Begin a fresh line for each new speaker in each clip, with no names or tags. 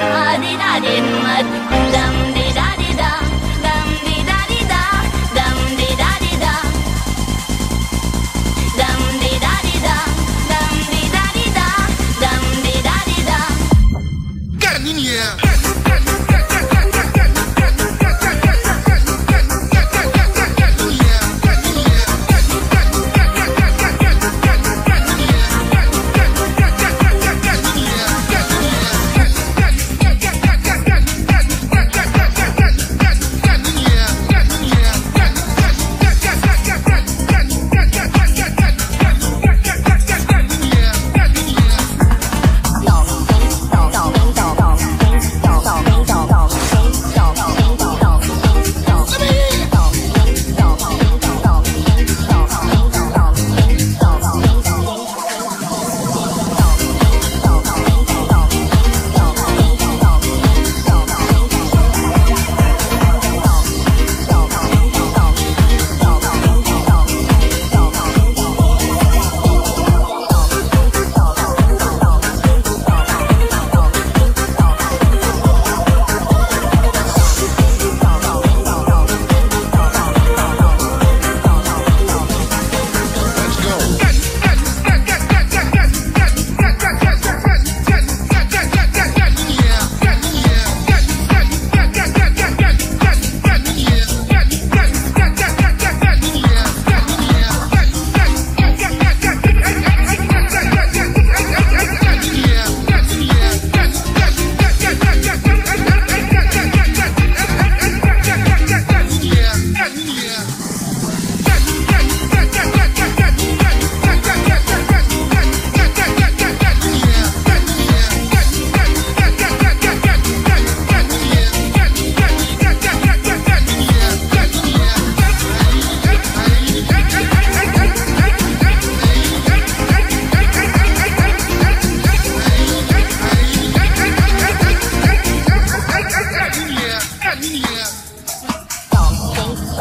غادي نعدي مد دم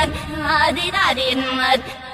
Hadi Hadi Hadi